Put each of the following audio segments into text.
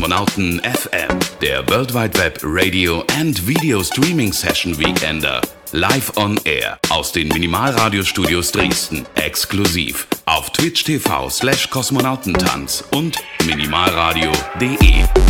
Kosmonauten FM, der World Wide Web Radio and Video Streaming Session Weekender. Live on Air aus den Minimalradiostudios Dresden. Exklusiv auf Twitch TV slash Kosmonautentanz und minimalradio.de.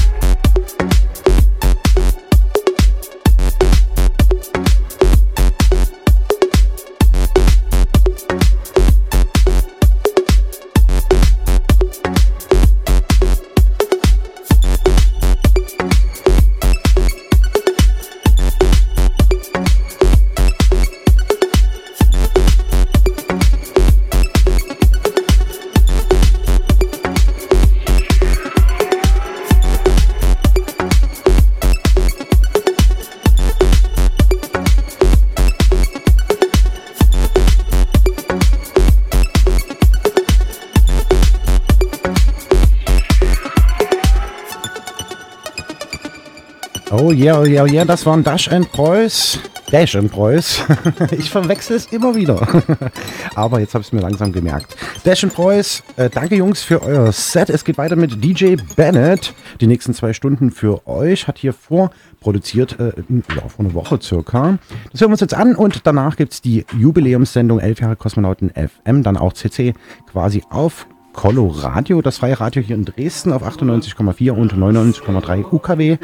yeah, oh yeah, oh yeah, das waren Dash and Preuß. Dash and Preuß. Ich verwechsel es immer wieder. Aber jetzt habe ich es mir langsam gemerkt. Dash and Preuß, äh, danke Jungs für euer Set. Es geht weiter mit DJ Bennett. Die nächsten zwei Stunden für euch. Hat hier vorproduziert, äh, ja, vor einer Woche circa. Das hören wir uns jetzt an und danach gibt es die Jubiläumssendung 11 Jahre Kosmonauten FM. Dann auch CC quasi auf Coloradio, das freie Radio hier in Dresden auf 98,4 und 99,3 UKW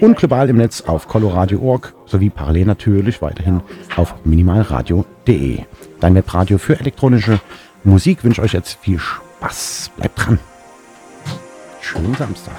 und global im Netz auf coloradio.org sowie parallel natürlich weiterhin auf minimalradio.de. Dein Webradio für elektronische Musik wünsche euch jetzt viel Spaß. Bleibt dran. Schönen Samstag.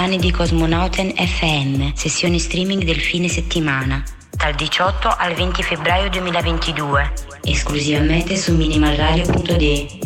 Anni di Cosmonauten FM, sessioni streaming del fine settimana, dal 18 al 20 febbraio 2022, esclusivamente su minimalradio.de.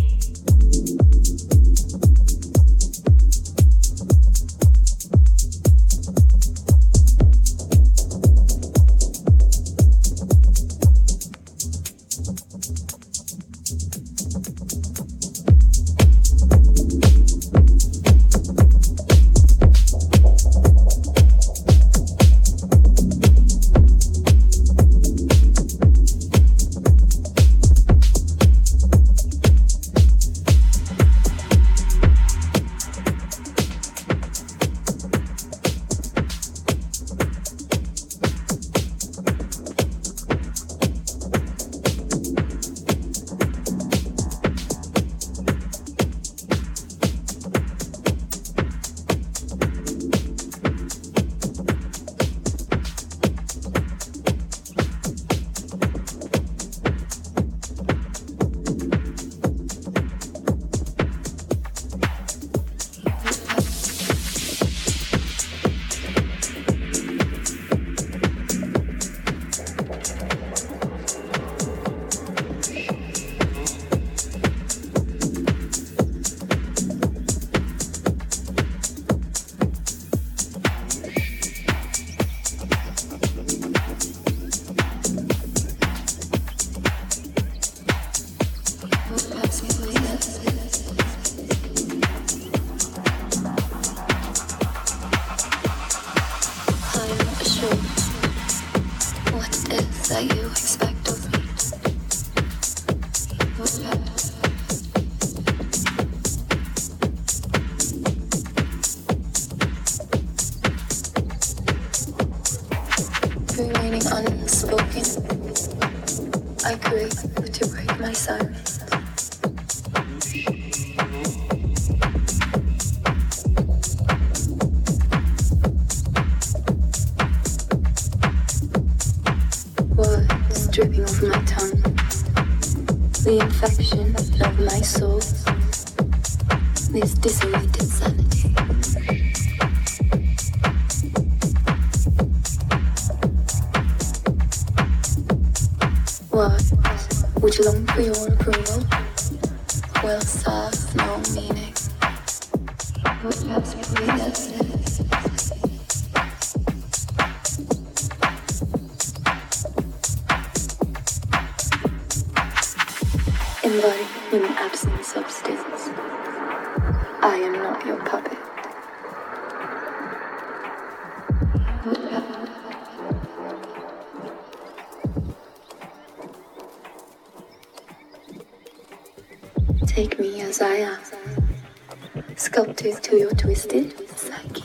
to your twisted psyche.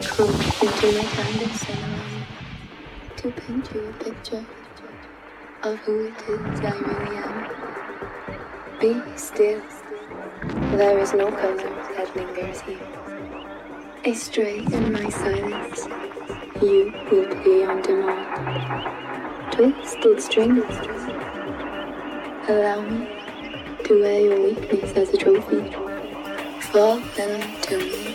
Come into my ceremony to paint you a picture of who it is I really am. Be still. There is no color that lingers here. A stray in my silence you will be on demand. Twisted strings. Allow me to wear your weakness as a trophy. Fall to me.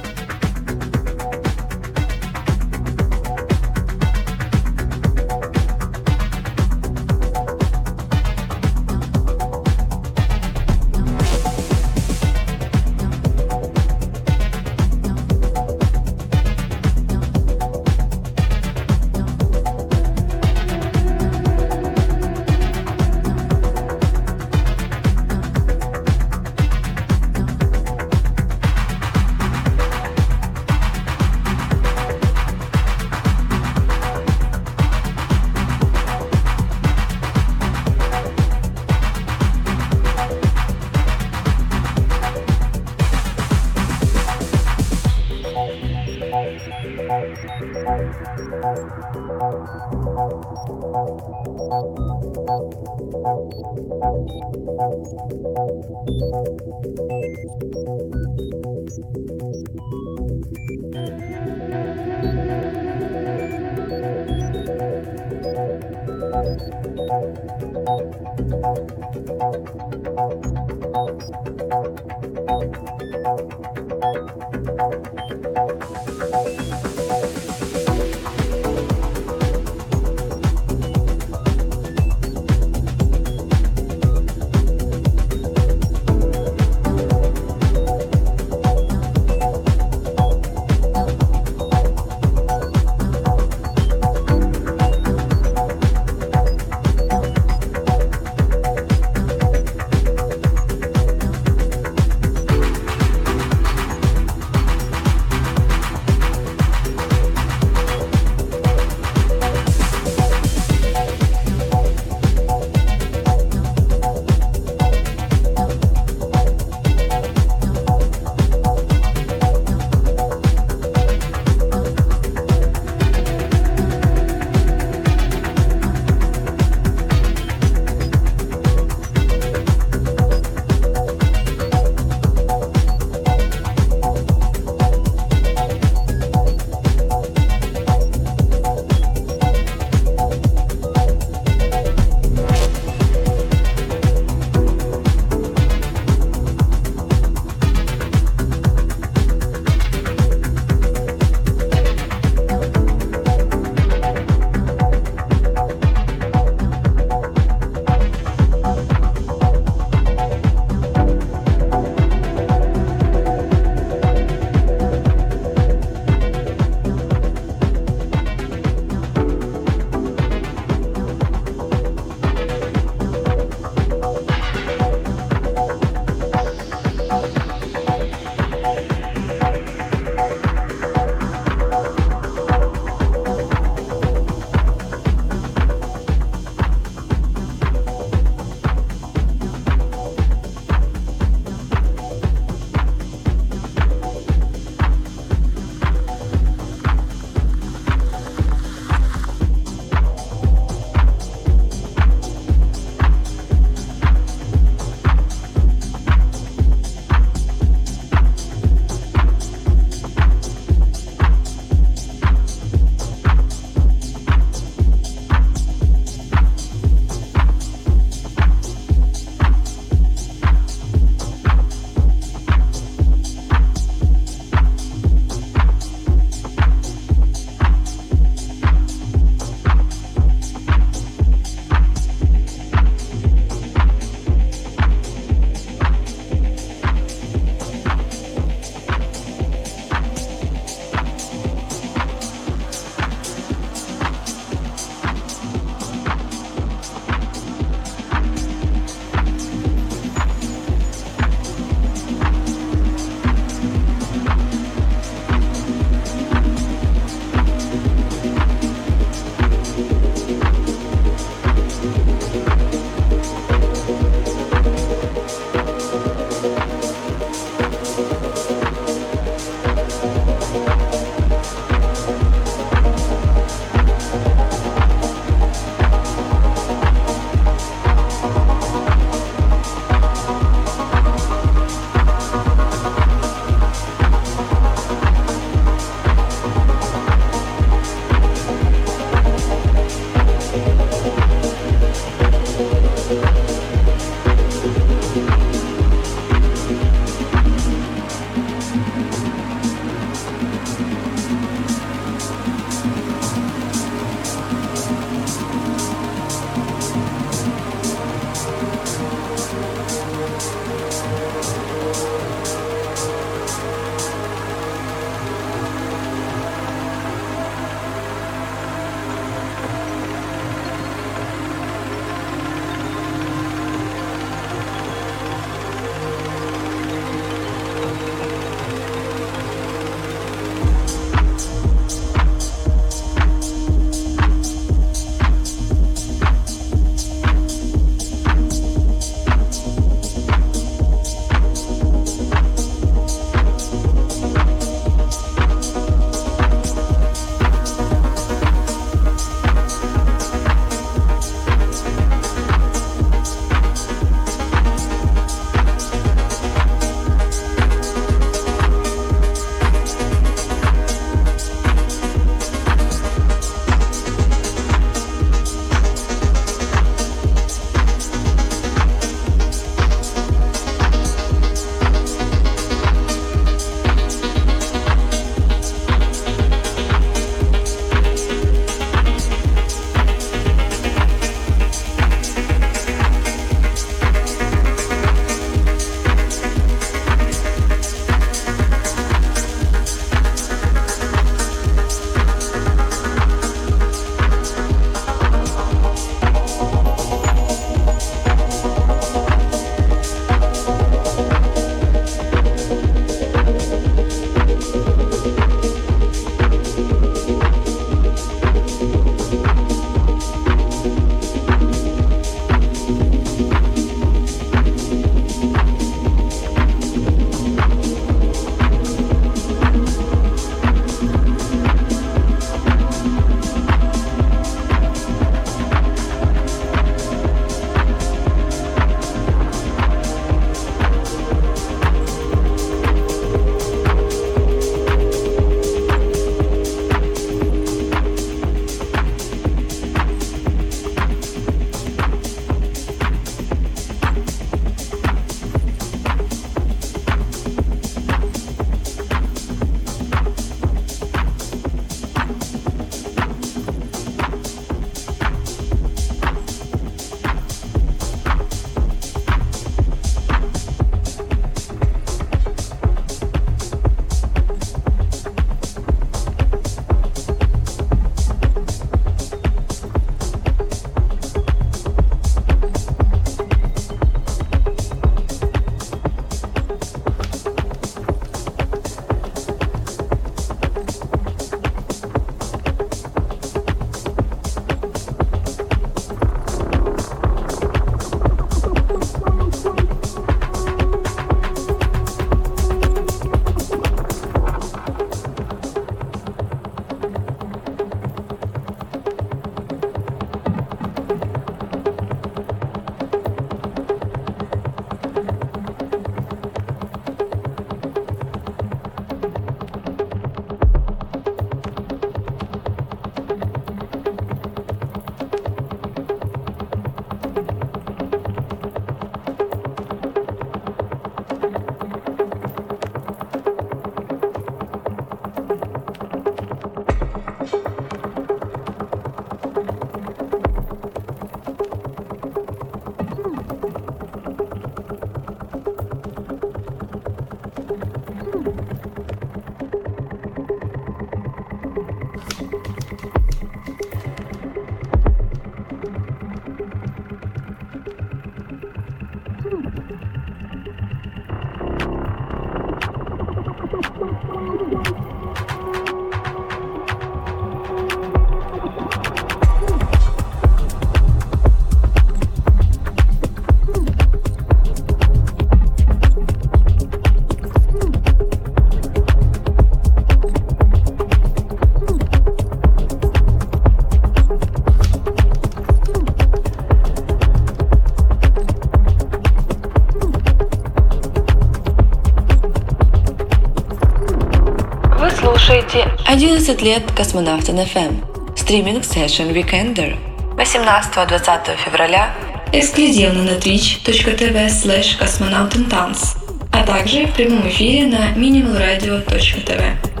11 лет Космонавтин FM. Стриминг Session Weekender. 18-20 февраля эксклюзивно на twitch.tv slash космонавтинтанц, а также в прямом эфире на minimalradio.tv.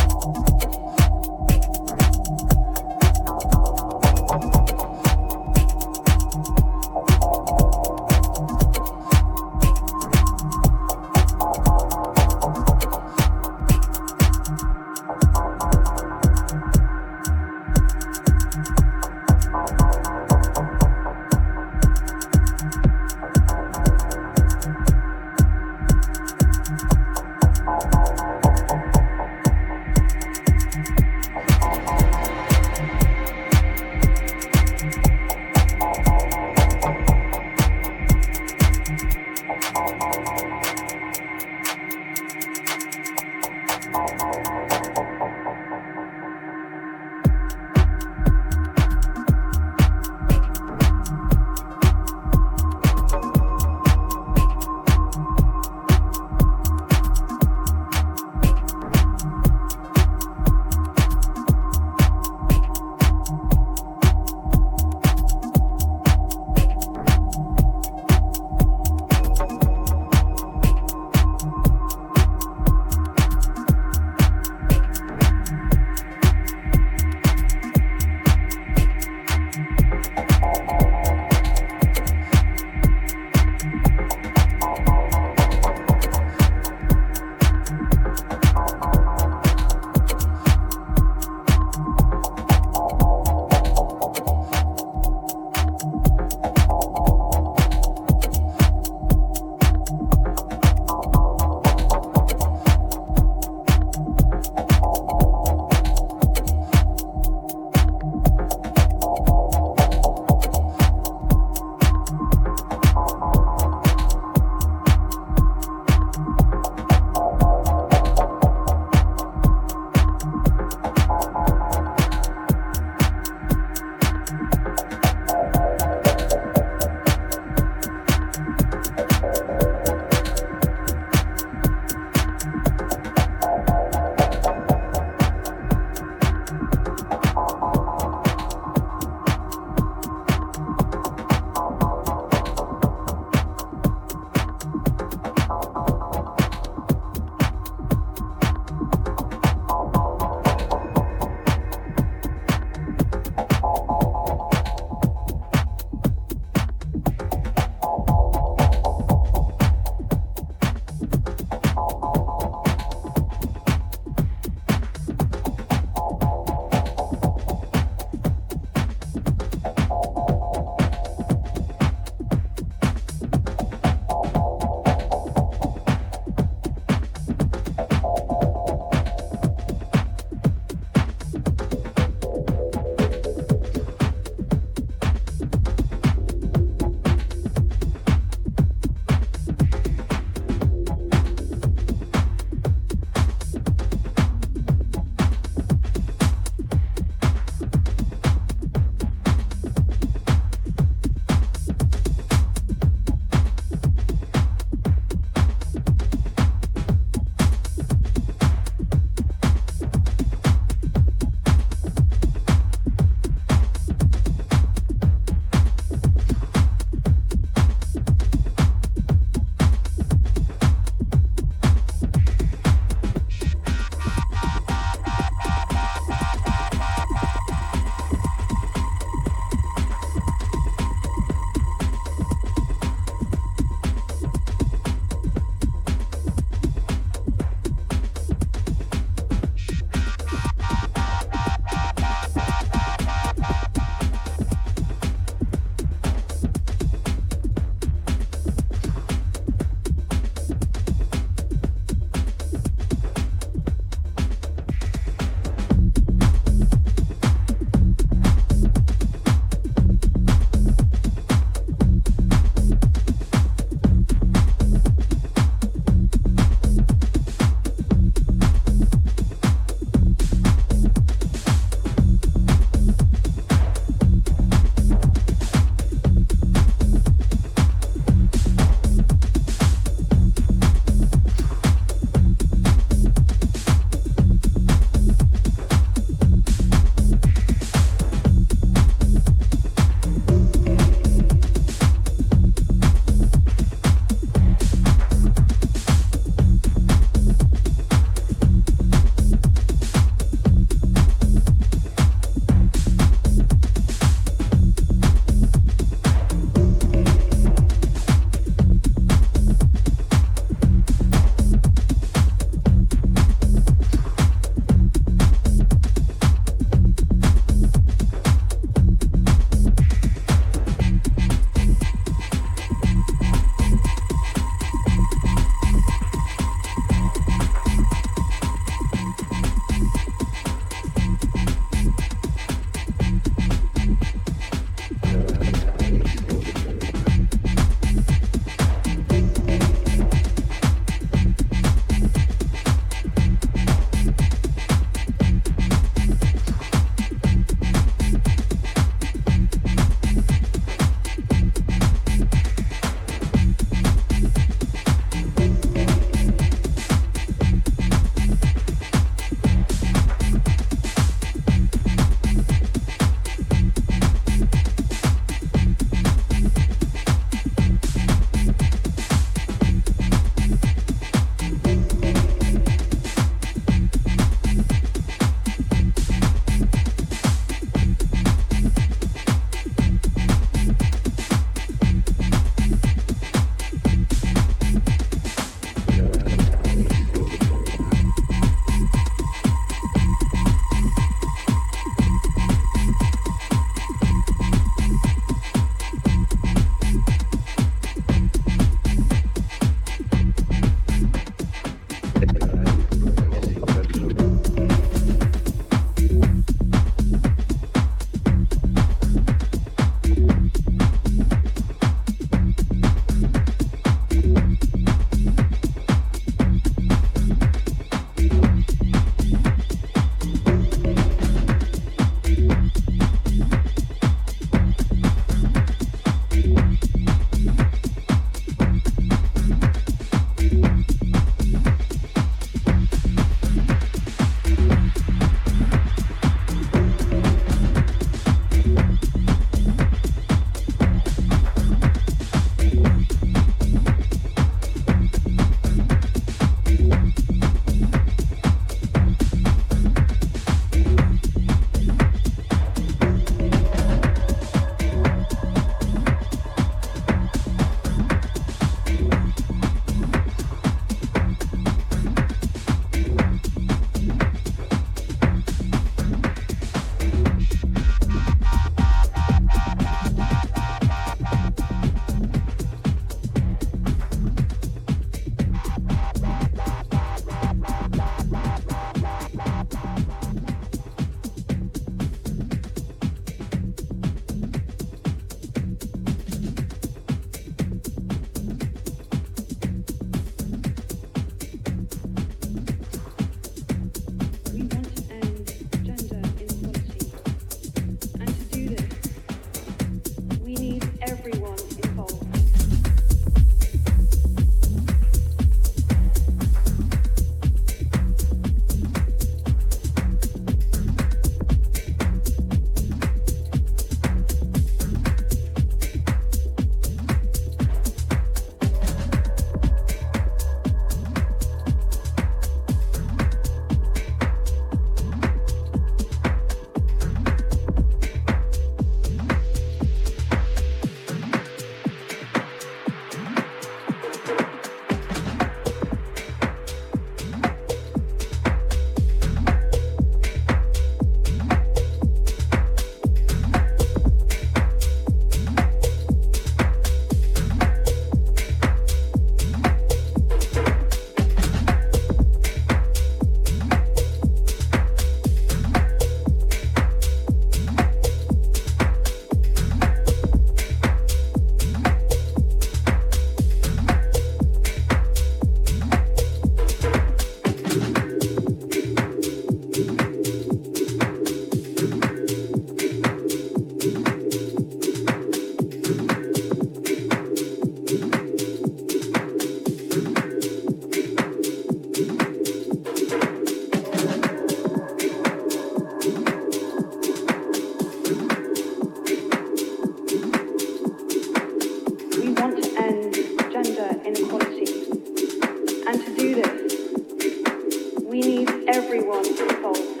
We need everyone to vote.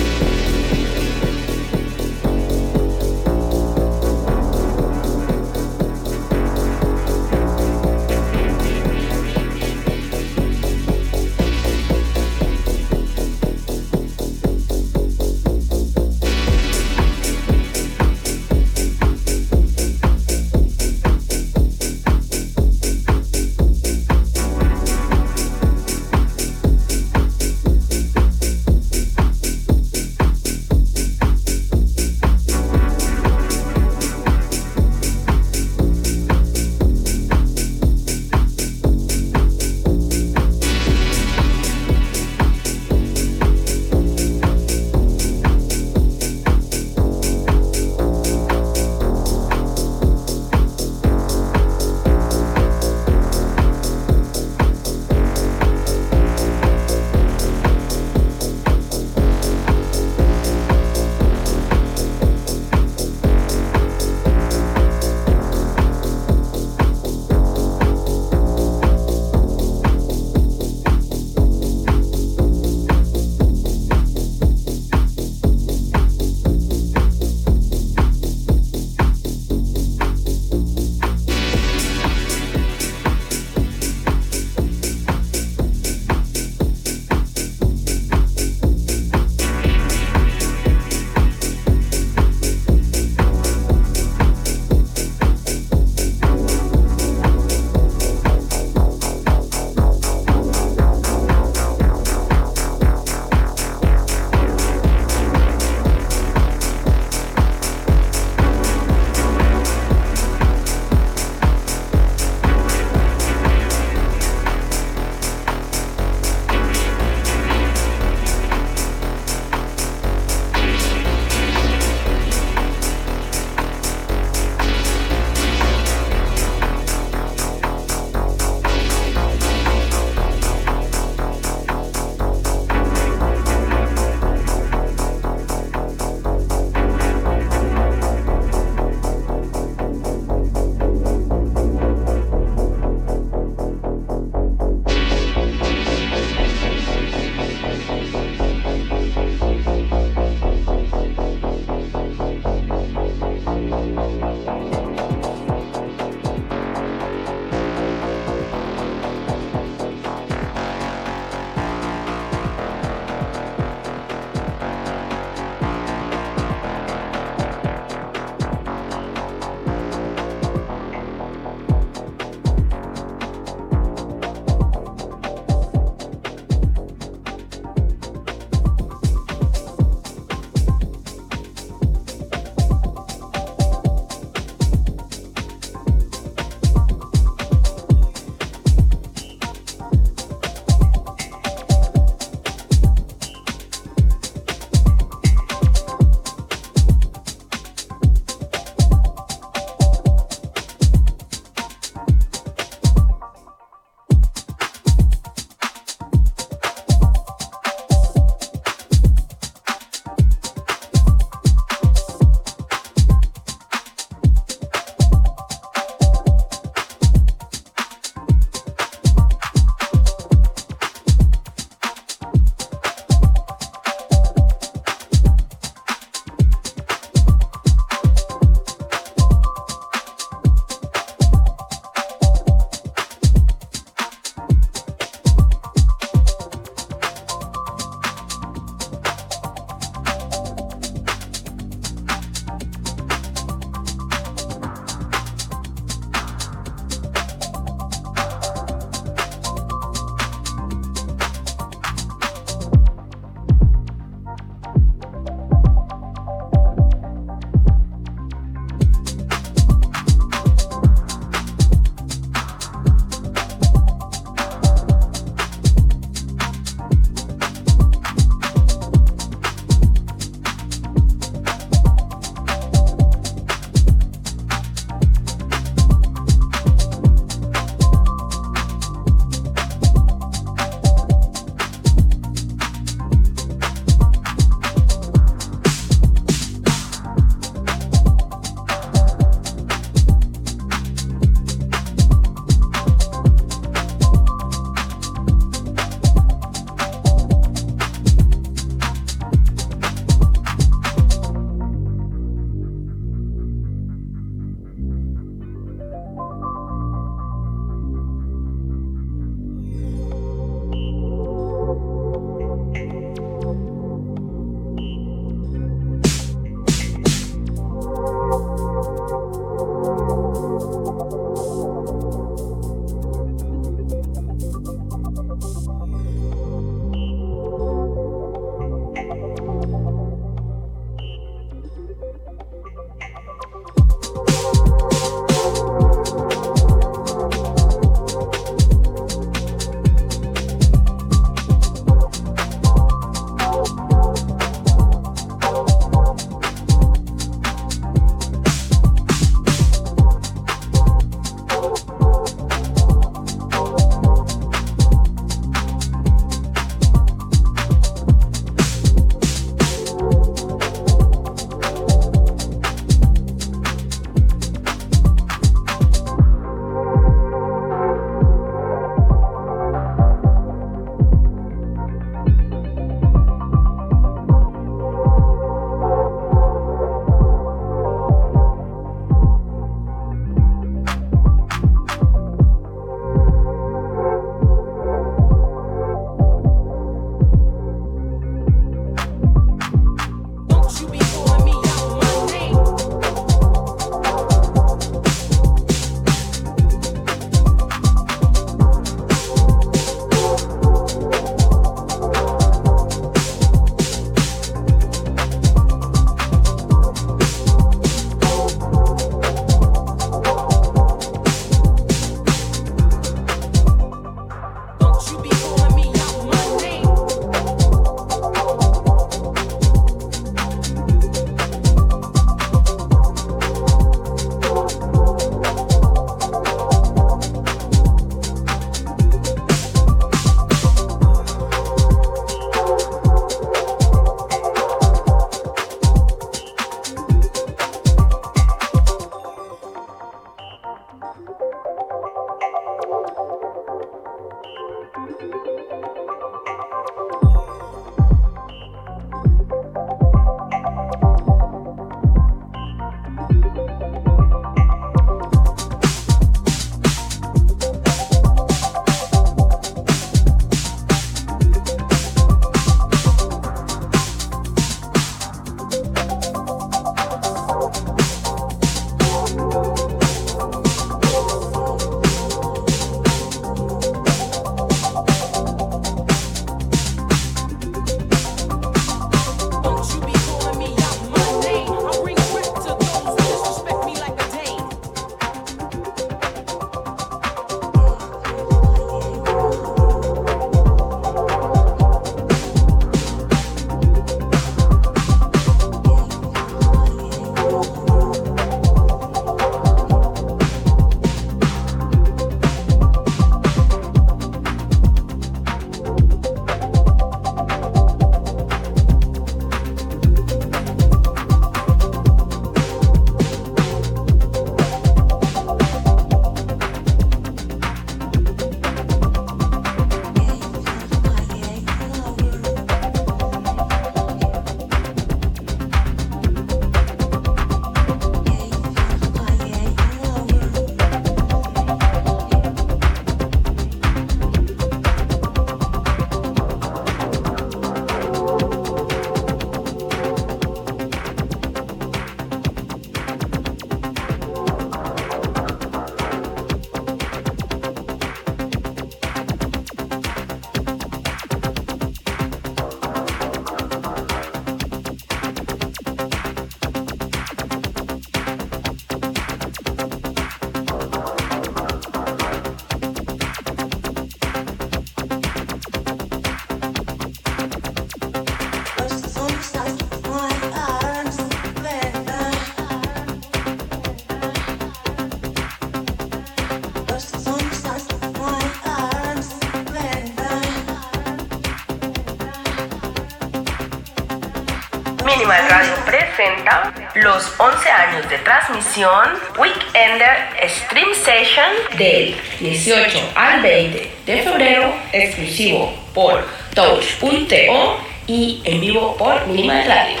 Presenta los 11 años de transmisión Weekender Stream Session del 18 al 20 de febrero, exclusivo por Touch.to y en vivo por Minimal Radio.